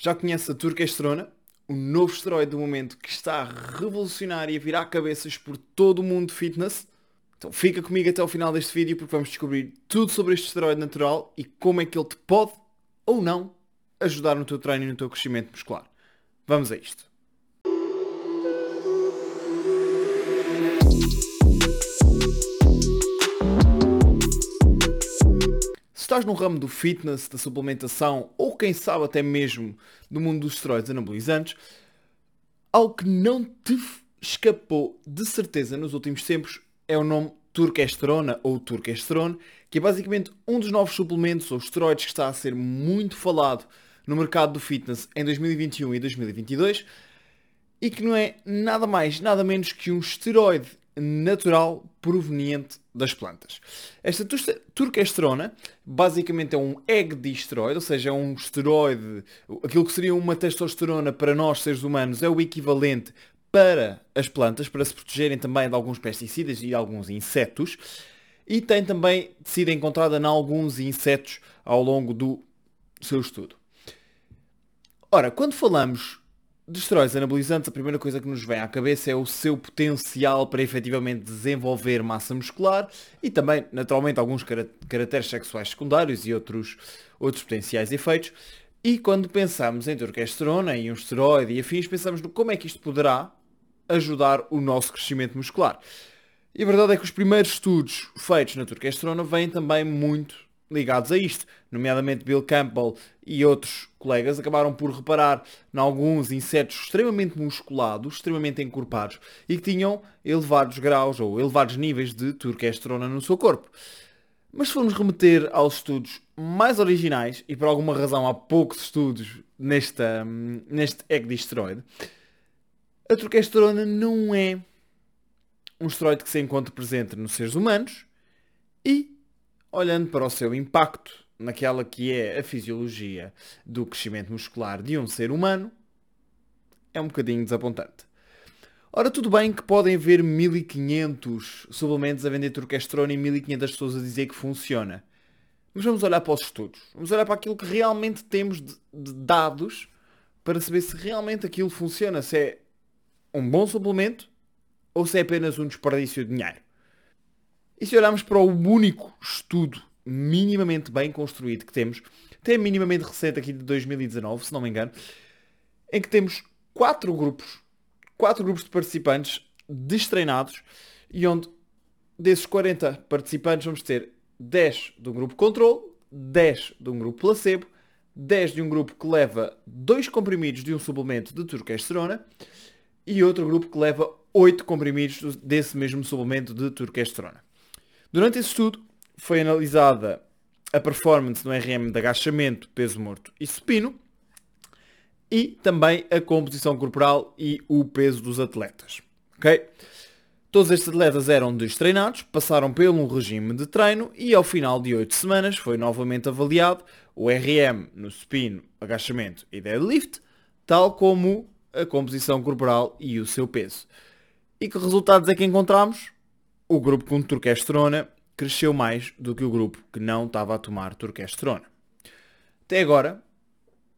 Já conhece a Turquestrona? O novo esteroide do momento que está a revolucionar e a virar cabeças por todo o mundo fitness? Então fica comigo até o final deste vídeo porque vamos descobrir tudo sobre este esteroide natural e como é que ele te pode, ou não, ajudar no teu treino e no teu crescimento muscular. Vamos a isto. estás no ramo do fitness, da suplementação ou quem sabe até mesmo do mundo dos esteroides anabolizantes, algo que não te escapou de certeza nos últimos tempos é o nome Turkesterona ou Turkesterone, que é basicamente um dos novos suplementos ou esteroides que está a ser muito falado no mercado do fitness em 2021 e 2022 e que não é nada mais, nada menos que um esteroide natural proveniente das plantas. Esta turquesterona basicamente é um egg de esteroide, ou seja, é um esteroide, aquilo que seria uma testosterona para nós seres humanos é o equivalente para as plantas, para se protegerem também de alguns pesticidas e alguns insetos. E tem também sido encontrada em alguns insetos ao longo do seu estudo. Ora, quando falamos de esteroides anabolizantes, a primeira coisa que nos vem à cabeça é o seu potencial para efetivamente desenvolver massa muscular e também, naturalmente, alguns caracteres sexuais secundários e outros, outros potenciais efeitos. E quando pensamos em turquesterona e um esteroide e afins, pensamos no como é que isto poderá ajudar o nosso crescimento muscular. E a verdade é que os primeiros estudos feitos na turquesterona vêm também muito ligados a isto, nomeadamente Bill Campbell e outros colegas acabaram por reparar em alguns insetos extremamente musculados, extremamente encorpados e que tinham elevados graus ou elevados níveis de turquesterona no seu corpo. Mas se formos remeter aos estudos mais originais, e por alguma razão há poucos estudos nesta, neste ecdisteroide, a turquesterona não é um esteroide que se encontra presente nos seres humanos e olhando para o seu impacto naquela que é a fisiologia do crescimento muscular de um ser humano, é um bocadinho desapontante. Ora, tudo bem que podem haver 1500 suplementos a vender turquestrona e 1500 pessoas a dizer que funciona. Mas vamos olhar para os estudos. Vamos olhar para aquilo que realmente temos de dados para saber se realmente aquilo funciona. Se é um bom suplemento ou se é apenas um desperdício de dinheiro. E se olharmos para o único estudo minimamente bem construído que temos, até minimamente recente aqui de 2019, se não me engano, em que temos quatro grupos, quatro grupos de participantes destreinados e onde desses 40 participantes vamos ter 10 do grupo controle, 10 de um grupo placebo, 10 de um grupo que leva dois comprimidos de um suplemento de turquesterona e outro grupo que leva 8 comprimidos desse mesmo suplemento de turquesterona. Durante esse estudo, foi analisada a performance no RM de agachamento, peso morto e supino e também a composição corporal e o peso dos atletas. Ok? Todos estes atletas eram destreinados, passaram pelo um regime de treino e ao final de 8 semanas foi novamente avaliado o RM no supino, agachamento e deadlift, tal como a composição corporal e o seu peso. E que resultados é que encontramos? O grupo com turquesterona cresceu mais do que o grupo que não estava a tomar turquesterona. Até agora,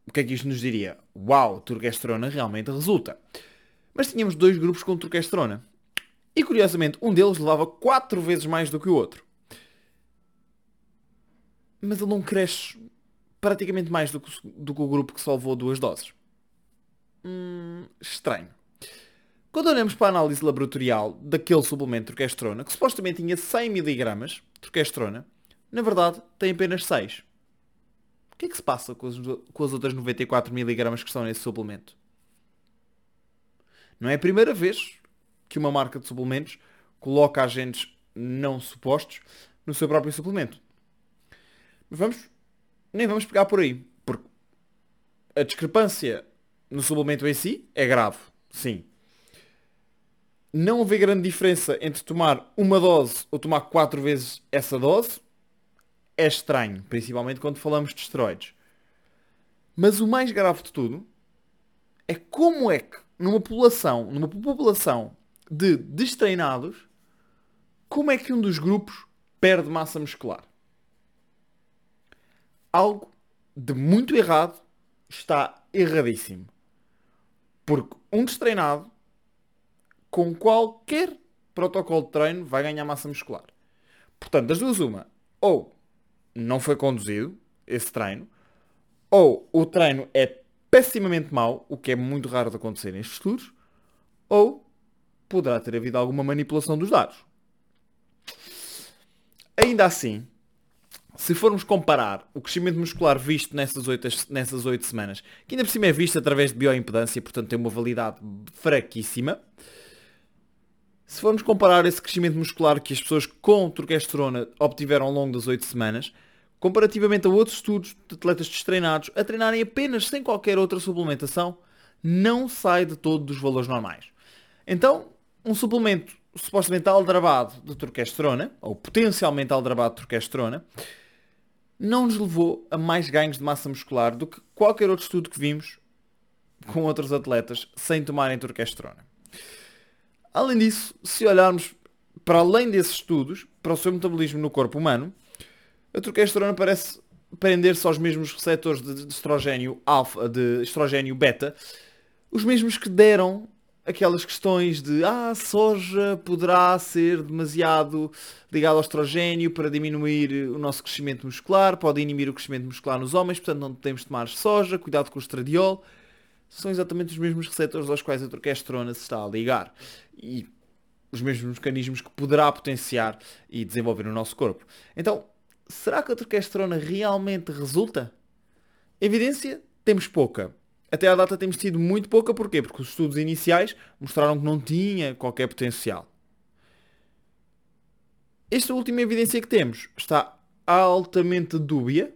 o que é que isto nos diria? Uau, turquesterona realmente resulta. Mas tínhamos dois grupos com turquesterona. E curiosamente, um deles levava quatro vezes mais do que o outro. Mas ele não cresce praticamente mais do que, do que o grupo que só levou duas doses. Hum, estranho. Quando olhamos para a análise laboratorial daquele suplemento de turquestrona, que supostamente tinha 100mg de turquestrona, na verdade tem apenas 6. O que é que se passa com as, com as outras 94mg que estão nesse suplemento? Não é a primeira vez que uma marca de suplementos coloca agentes não supostos no seu próprio suplemento. Mas vamos, nem vamos pegar por aí, porque a discrepância no suplemento em si é grave, sim não haver grande diferença entre tomar uma dose ou tomar quatro vezes essa dose é estranho, principalmente quando falamos de esteroides. Mas o mais grave de tudo é como é que numa população, numa população de destreinados, como é que um dos grupos perde massa muscular? Algo de muito errado está erradíssimo. Porque um destreinado, com qualquer protocolo de treino, vai ganhar massa muscular. Portanto, das duas uma, ou não foi conduzido esse treino, ou o treino é pessimamente mau, o que é muito raro de acontecer nestes estudos, ou poderá ter havido alguma manipulação dos dados. Ainda assim, se formos comparar o crescimento muscular visto nessas oito, nessas semanas, que ainda por cima é visto através de bioimpedância, portanto tem uma validade fraquíssima, se formos comparar esse crescimento muscular que as pessoas com turquesterona obtiveram ao longo das oito semanas, comparativamente a outros estudos de atletas destreinados a treinarem apenas sem qualquer outra suplementação, não sai de todo dos valores normais. Então, um suplemento supostamente aldrabado de turquesterona, ou potencialmente aldrabado de turquesterona, não nos levou a mais ganhos de massa muscular do que qualquer outro estudo que vimos com outros atletas sem tomarem turquesterona. Além disso, se olharmos para além desses estudos, para o seu metabolismo no corpo humano, a turquesterona parece prender-se aos mesmos receptores de estrogênio alfa, de estrogênio beta, os mesmos que deram aquelas questões de ah, soja poderá ser demasiado ligado ao estrogênio para diminuir o nosso crescimento muscular, pode inibir o crescimento muscular nos homens, portanto não podemos tomar soja, cuidado com o estradiol. São exatamente os mesmos receptores aos quais a troquesterona se está a ligar. E os mesmos mecanismos que poderá potenciar e desenvolver no nosso corpo. Então, será que a troquesterona realmente resulta? Evidência, temos pouca até à data temos tido muito pouca, porquê? Porque os estudos iniciais mostraram que não tinha qualquer potencial. Esta última evidência que temos está altamente dúbia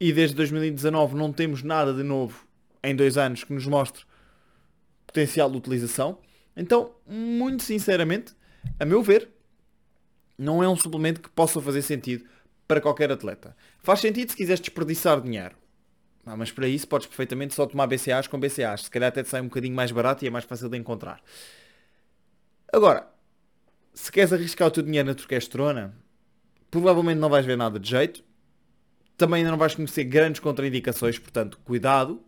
e desde 2019 não temos nada de novo em dois anos que nos mostre potencial de utilização. Então, muito sinceramente, a meu ver, não é um suplemento que possa fazer sentido para qualquer atleta. Faz sentido se quiseres desperdiçar dinheiro. Ah, mas para isso podes perfeitamente só tomar BCAs com BCAs. Se calhar até te sai um bocadinho mais barato e é mais fácil de encontrar. Agora, se queres arriscar o teu dinheiro na turquestrona, provavelmente não vais ver nada de jeito. Também ainda não vais conhecer grandes contraindicações, portanto, cuidado.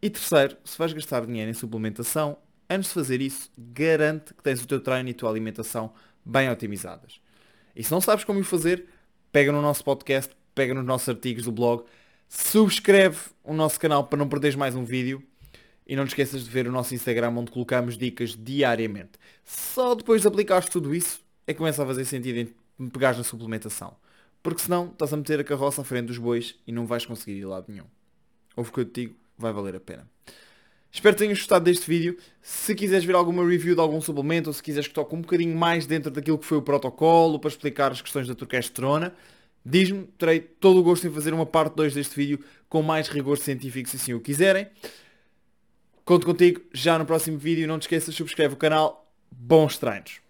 E terceiro, se vais gastar dinheiro em suplementação, antes de fazer isso, garante que tens o teu treino e a tua alimentação bem otimizadas. E se não sabes como o fazer, pega no nosso podcast, pega nos nossos artigos do blog, Subscreve o nosso canal para não perderes mais um vídeo. E não te esqueças de ver o nosso Instagram onde colocamos dicas diariamente. Só depois de aplicares tudo isso é que começa a fazer sentido em pegares na suplementação. Porque senão estás a meter a carroça à frente dos bois e não vais conseguir ir a lado nenhum. Ouve o que eu te digo, vai valer a pena. Espero que tenhas gostado deste vídeo. Se quiseres ver alguma review de algum suplemento ou se quiseres que toque um bocadinho mais dentro daquilo que foi o protocolo para explicar as questões da turquesterona, Diz-me, terei todo o gosto em fazer uma parte 2 deste vídeo com mais rigor científico se assim o quiserem. Conto contigo já no próximo vídeo. Não te esqueças, subscreve o canal. Bons treinos!